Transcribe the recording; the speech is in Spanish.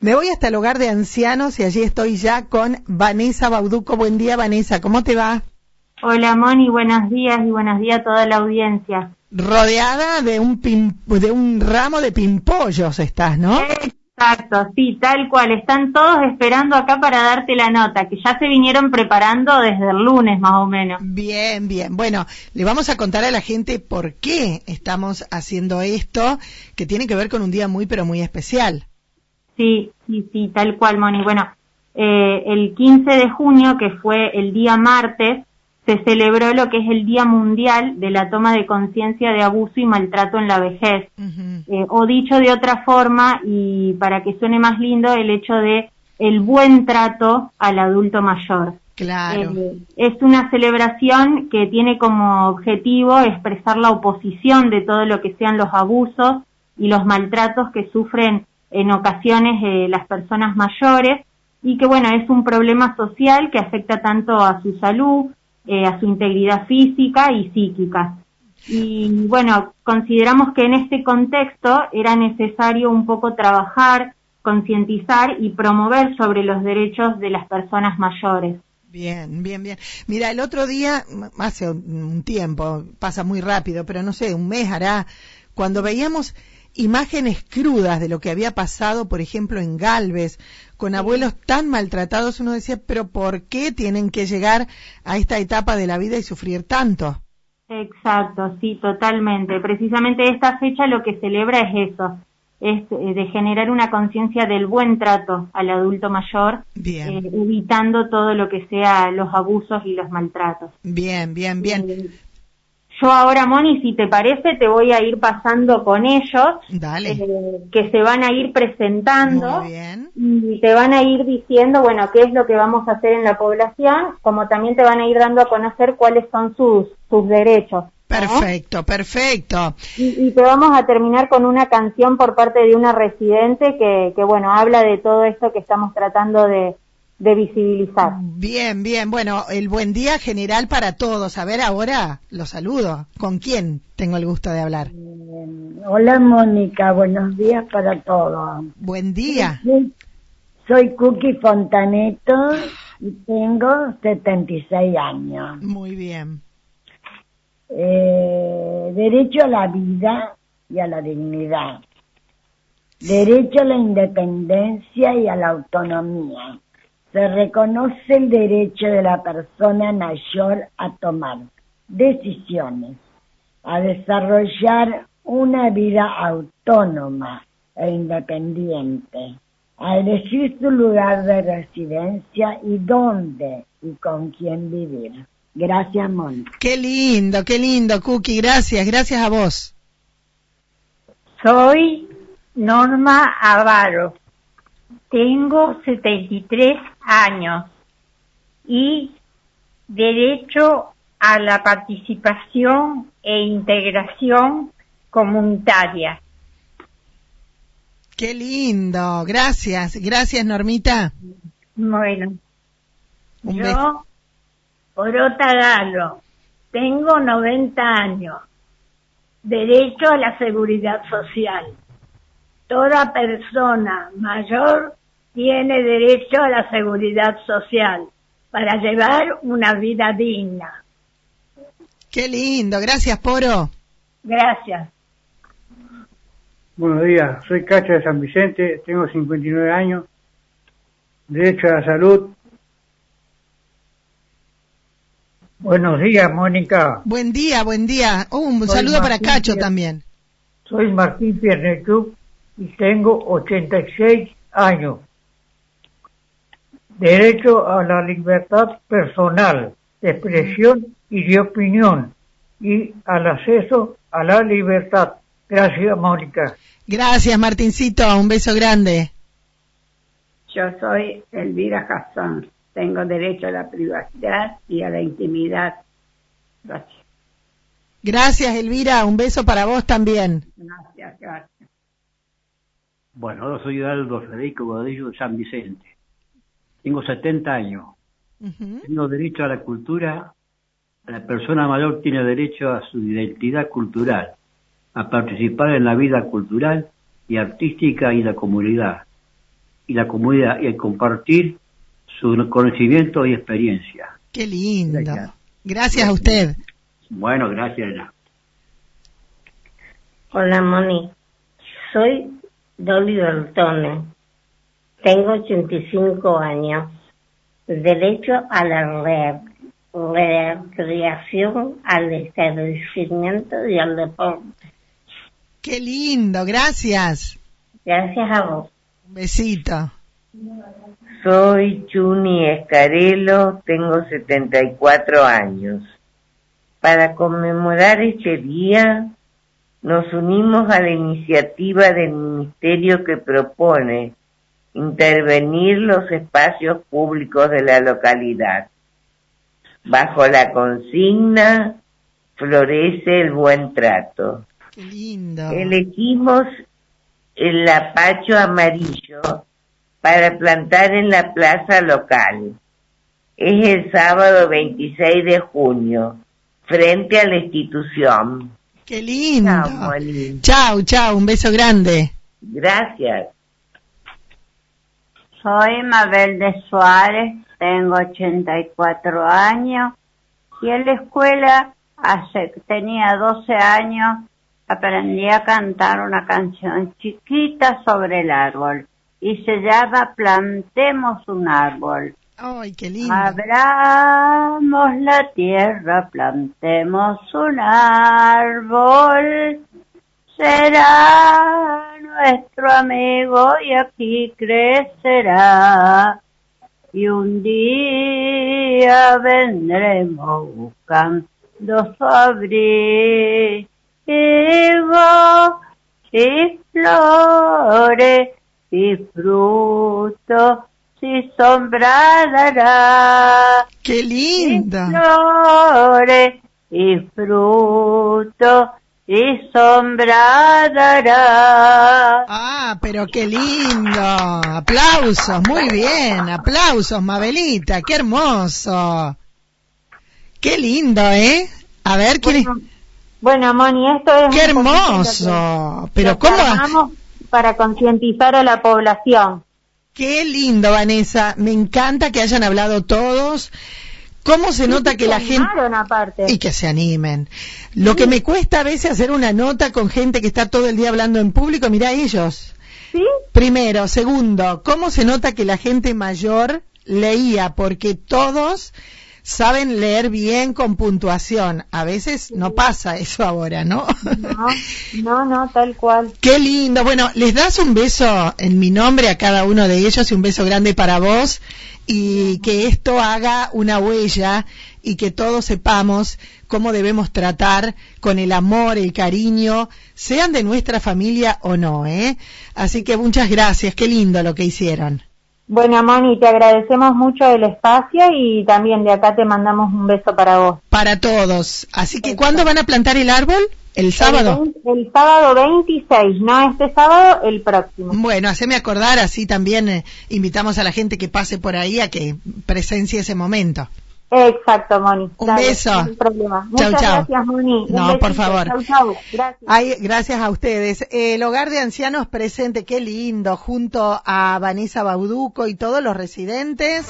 Me voy hasta el hogar de ancianos y allí estoy ya con Vanessa Bauduco. Buen día, Vanessa. ¿Cómo te va? Hola, Moni. Buenos días y buenos días a toda la audiencia. Rodeada de un, de un ramo de pimpollos estás, ¿no? Exacto, sí, tal cual. Están todos esperando acá para darte la nota, que ya se vinieron preparando desde el lunes más o menos. Bien, bien. Bueno, le vamos a contar a la gente por qué estamos haciendo esto, que tiene que ver con un día muy, pero muy especial. Sí, sí, sí, tal cual, Moni. Bueno, eh, el 15 de junio, que fue el día martes, se celebró lo que es el Día Mundial de la Toma de Conciencia de Abuso y Maltrato en la Vejez. Eh, o dicho de otra forma, y para que suene más lindo, el hecho de el buen trato al adulto mayor. Claro. Eh, es una celebración que tiene como objetivo expresar la oposición de todo lo que sean los abusos y los maltratos que sufren en ocasiones eh, las personas mayores y que bueno, es un problema social que afecta tanto a su salud, eh, a su integridad física y psíquica. Y bueno, consideramos que en este contexto era necesario un poco trabajar, concientizar y promover sobre los derechos de las personas mayores. Bien, bien, bien. Mira, el otro día, hace un tiempo, pasa muy rápido, pero no sé, un mes hará, cuando veíamos imágenes crudas de lo que había pasado, por ejemplo, en Galvez, con abuelos tan maltratados, uno decía, pero ¿por qué tienen que llegar a esta etapa de la vida y sufrir tanto? Exacto, sí, totalmente. Precisamente esta fecha lo que celebra es eso, es eh, de generar una conciencia del buen trato al adulto mayor, bien. Eh, evitando todo lo que sea los abusos y los maltratos. Bien, bien, bien. Yo ahora, Moni, si te parece, te voy a ir pasando con ellos, eh, que se van a ir presentando Muy bien. y te van a ir diciendo, bueno, qué es lo que vamos a hacer en la población, como también te van a ir dando a conocer cuáles son sus, sus derechos. Perfecto, perfecto. Y, y, te vamos a terminar con una canción por parte de una residente que, que bueno, habla de todo esto que estamos tratando de, de visibilizar. Bien, bien. Bueno, el buen día general para todos. A ver, ahora los saludo. ¿Con quién tengo el gusto de hablar? hola, Mónica. Buenos días para todos. Buen día. Soy Cookie Fontaneto y tengo 76 años. Muy bien. Eh, derecho a la vida y a la dignidad. Derecho a la independencia y a la autonomía se reconoce el derecho de la persona mayor a tomar decisiones, a desarrollar una vida autónoma e independiente, a elegir su lugar de residencia y dónde y con quién vivir. Gracias, Mon. Qué lindo, qué lindo, Cookie. Gracias, gracias a vos. Soy Norma Avaro. Tengo 73 años y derecho a la participación e integración comunitaria. Qué lindo, gracias, gracias Normita. Bueno, Un yo, beso. Orota Galo, tengo 90 años, derecho a la seguridad social. Toda persona mayor tiene derecho a la seguridad social para llevar una vida digna. Qué lindo, gracias Poro. Gracias. Buenos días, soy Cacho de San Vicente, tengo 59 años, derecho a la salud. Buenos días, Mónica. Buen día, buen día. Oh, un Soy saludo para Cacho también. Soy Martín Piernechuk y tengo 86 años. Derecho a la libertad personal, de expresión y de opinión y al acceso a la libertad. Gracias, Mónica. Gracias Martincito, un beso grande. Yo soy Elvira Hassan. Tengo derecho a la privacidad y a la intimidad. Gracias. Gracias Elvira, un beso para vos también. Gracias, gracias. Bueno, yo soy Aldo Federico Godillo de San Vicente. Tengo 70 años. Tengo derecho a la cultura. La persona mayor tiene derecho a su identidad cultural, a participar en la vida cultural y artística y la comunidad. y la comunidad y el compartir su conocimiento y experiencia. Qué lindo. Gracias, a usted. Bueno, gracias. Hola, Moni. Soy Dolly Bertone. Tengo 85 años. Derecho a la recreación, al establecimiento y al deporte. Qué lindo, gracias. Gracias a vos. Un besito. Soy Chuni Escarelo, tengo 74 años. Para conmemorar este día, nos unimos a la iniciativa del Ministerio que propone intervenir los espacios públicos de la localidad. Bajo la consigna, florece el buen trato. Lindo. Elegimos el apacho amarillo para plantar en la plaza local. Es el sábado 26 de junio, frente a la institución. Qué lindo. Chao, chao, un beso grande. Gracias. Soy Mabel de Suárez, tengo 84 años y en la escuela hace tenía 12 años aprendí a cantar una canción chiquita sobre el árbol y se llama Plantemos un árbol. ¡Ay, qué lindo! Abramos la tierra, plantemos un árbol. Será nuestro amigo y aquí crecerá. Y un día vendremos buscando su abrigo y flores y fruto si sombra dará. ¡Qué linda! Y flores y fruto y sombra dará. Ah, pero qué lindo. Aplausos, muy bien. Aplausos, Mabelita. Qué hermoso. Qué lindo, ¿eh? A ver, ¿quién bueno, Moni, esto es... ¡Qué hermoso! Pero ¿cómo? Para concientizar a la población. Qué lindo, Vanessa. Me encanta que hayan hablado todos. ¿Cómo se nota que, la gente... Aparte. Y que se animen. Lo que me cuesta a veces hacer una nota con gente que está todo el día hablando en público, mira ellos. ¿Sí? Primero. Segundo, ¿cómo se nota que la gente mayor leía? Porque todos saben leer bien con puntuación. A veces no pasa eso ahora, ¿no? No, no, no, tal cual. Qué lindo. Bueno, les das un beso en mi nombre a cada uno de ellos y un beso grande para vos y que esto haga una huella y que todos sepamos cómo debemos tratar con el amor, el cariño, sean de nuestra familia o no, ¿eh? Así que muchas gracias, qué lindo lo que hicieron. Bueno, Moni, te agradecemos mucho el espacio y también de acá te mandamos un beso para vos. Para todos. Así que, ¿cuándo van a plantar el árbol? ¿El sábado? El, sábado 26, no este sábado, el próximo. Bueno, haceme acordar, así también eh, invitamos a la gente que pase por ahí a que presencie ese momento. Exacto, Moni. Un beso. No problema. Muchas gracias, Moni. no, por favor. Chau, chau. Gracias. gracias a ustedes. El hogar de ancianos presente, qué lindo, junto a Vanessa Bauduco y todos los residentes.